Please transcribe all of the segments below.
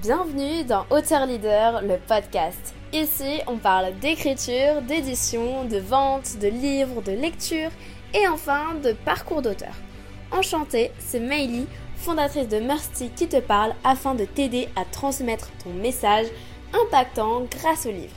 Bienvenue dans Auteur Leader, le podcast. Ici, on parle d'écriture, d'édition, de vente, de livres, de lecture et enfin de parcours d'auteur. Enchantée, c'est Meili, fondatrice de Mercy, qui te parle afin de t'aider à transmettre ton message impactant grâce au livre.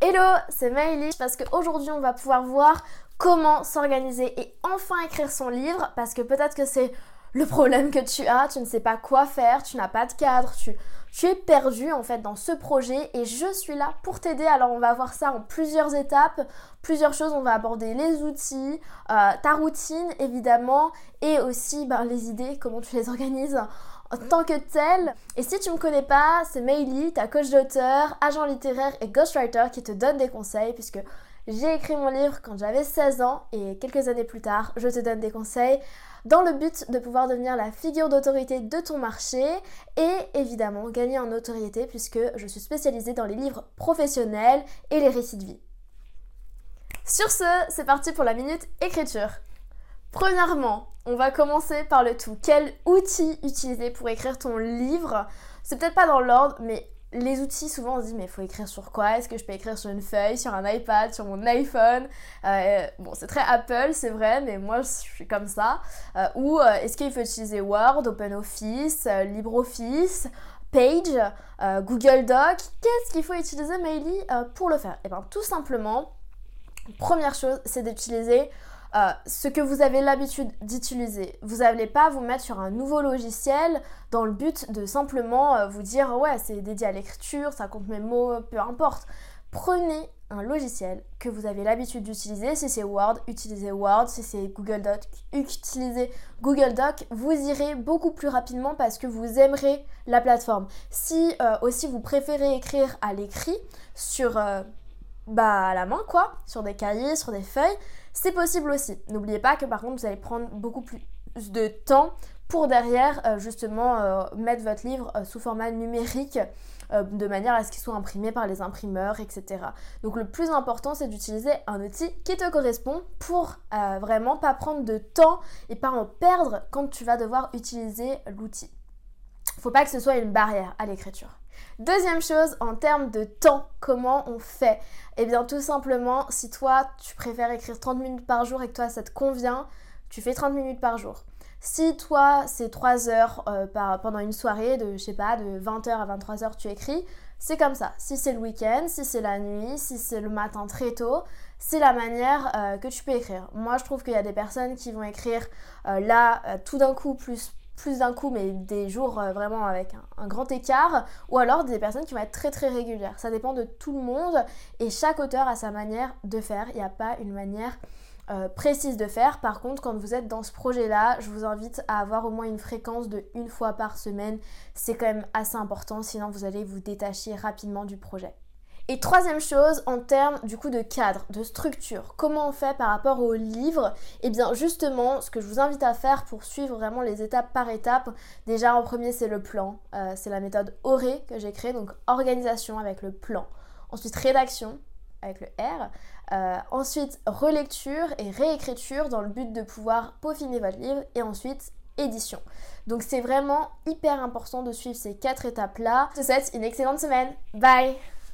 Hello, c'est Meili parce qu'aujourd'hui on va pouvoir voir comment s'organiser et enfin écrire son livre parce que peut-être que c'est le problème que tu as, tu ne sais pas quoi faire, tu n'as pas de cadre, tu, tu es perdu en fait dans ce projet et je suis là pour t'aider. Alors on va voir ça en plusieurs étapes, plusieurs choses. On va aborder les outils, euh, ta routine évidemment et aussi ben, les idées, comment tu les organises en tant que tel. Et si tu me connais pas, c'est Meili, ta coach d'auteur, agent littéraire et ghostwriter qui te donne des conseils puisque j'ai écrit mon livre quand j'avais 16 ans et quelques années plus tard, je te donne des conseils dans le but de pouvoir devenir la figure d'autorité de ton marché et évidemment gagner en notoriété puisque je suis spécialisée dans les livres professionnels et les récits de vie. Sur ce, c'est parti pour la minute écriture. Premièrement, on va commencer par le tout. Quel outil utiliser pour écrire ton livre? C'est peut-être pas dans l'ordre, mais les outils, souvent on se dit mais il faut écrire sur quoi? Est-ce que je peux écrire sur une feuille, sur un iPad, sur mon iPhone? Euh, Bon, c'est très Apple, c'est vrai, mais moi je suis comme ça. Euh, ou euh, est-ce qu'il faut utiliser Word, OpenOffice, LibreOffice Page, Google Doc? Qu'est-ce qu'il faut utiliser, Maily, pour le faire? Eh bien tout simplement, première chose, c'est d'utiliser euh, ce que vous avez l'habitude d'utiliser. Vous n'allez pas vous mettre sur un nouveau logiciel dans le but de simplement euh, vous dire ouais c'est dédié à l'écriture, ça compte mes mots, peu importe. Prenez un logiciel que vous avez l'habitude d'utiliser. Si c'est Word, utilisez Word. Si c'est Google Doc, utilisez Google Doc. Vous irez beaucoup plus rapidement parce que vous aimerez la plateforme. Si euh, aussi vous préférez écrire à l'écrit sur bah, à la main quoi, sur des cahiers, sur des feuilles, c'est possible aussi. N'oubliez pas que par contre vous allez prendre beaucoup plus de temps pour derrière euh, justement euh, mettre votre livre euh, sous format numérique de manière à ce qu'il soit imprimé par les imprimeurs, etc. Donc le plus important c'est d'utiliser un outil qui te correspond pour vraiment pas prendre de temps et pas en perdre quand tu vas devoir utiliser l'outil. Faut pas que ce soit une barrière à l'écriture. Deuxième chose, en termes de temps, comment on fait? Eh bien tout simplement, si toi tu préfères écrire 30 minutes par jour et que toi ça te convient, tu fais 30 minutes par jour. Si toi c'est 3 heures euh, pendant une soirée de, je sais pas, de 20h à 23h tu écris, c'est comme ça. Si c'est le week-end, si c'est la nuit, si c'est le matin très tôt, c'est la manière euh, que tu peux écrire. Moi je trouve qu'il y a des personnes qui vont écrire euh, là tout d'un coup plus plus d'un coup, mais des jours euh, vraiment avec un, grand écart, ou alors des personnes qui vont être très très régulières. Ça dépend de tout le monde et chaque auteur a sa manière de faire. Il n'y a pas une manière euh, précise de faire. Par contre, quand vous êtes dans ce projet-là, je vous invite à avoir au moins une fréquence de une fois par semaine. C'est quand même assez important, sinon vous allez vous détacher rapidement du projet. Et troisième chose, en termes du coup de cadre, de structure, comment on fait par rapport au livre? Eh bien justement, ce que je vous invite à faire pour suivre vraiment les étapes par étapes, déjà en premier c'est le plan, euh, c'est la méthode ORE que j'ai créée, donc organisation avec le plan. Ensuite rédaction avec le R. Euh, ensuite relecture et réécriture dans le but de pouvoir peaufiner votre livre. Et ensuite édition. Donc c'est vraiment hyper important de suivre ces quatre étapes-là. Je te souhaite une excellente semaine. Bye